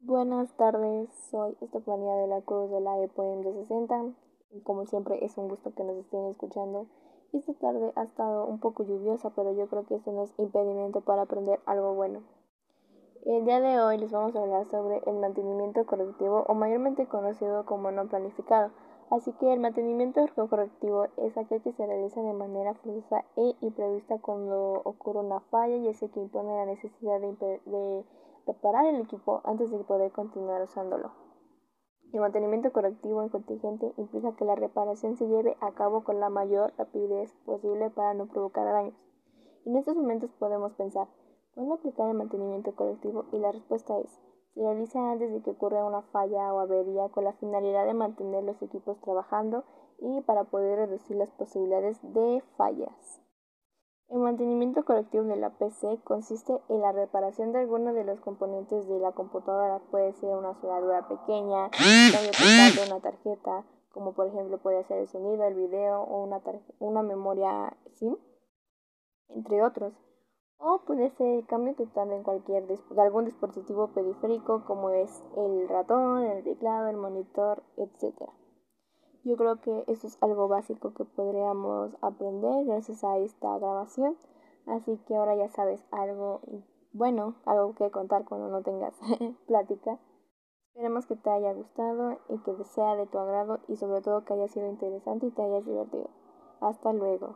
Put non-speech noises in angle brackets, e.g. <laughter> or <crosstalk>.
Buenas tardes, soy Estefanía de la Cruz de la EPOEM 260 y como siempre es un gusto que nos estén escuchando. Esta tarde ha estado un poco lluviosa, pero yo creo que eso no es impedimento para aprender algo bueno. El día de hoy les vamos a hablar sobre el mantenimiento correctivo o mayormente conocido como no planificado. Así que el mantenimiento correctivo es aquel que se realiza de manera forzosa e imprevista cuando ocurre una falla y ese que impone la necesidad de, de reparar el equipo antes de poder continuar usándolo. El mantenimiento correctivo en contingente implica que la reparación se lleve a cabo con la mayor rapidez posible para no provocar daños. En estos momentos podemos pensar, ¿cuándo aplicar el mantenimiento correctivo? Y la respuesta es, se realiza antes de que ocurra una falla o avería con la finalidad de mantener los equipos trabajando y para poder reducir las posibilidades de fallas. El mantenimiento correctivo de la PC consiste en la reparación de algunos de los componentes de la computadora. Puede ser una soldadura pequeña, de una tarjeta, como por ejemplo puede ser el sonido, el video o una, una memoria SIM, entre otros. O puede ser el cambio total en cualquier de algún dispositivo periférico como es el ratón, el teclado, el monitor, etc. Yo creo que eso es algo básico que podríamos aprender gracias a esta grabación. Así que ahora ya sabes algo bueno, algo que contar cuando no tengas <laughs> plática. Esperemos que te haya gustado y que sea de tu agrado y sobre todo que haya sido interesante y te hayas divertido. Hasta luego.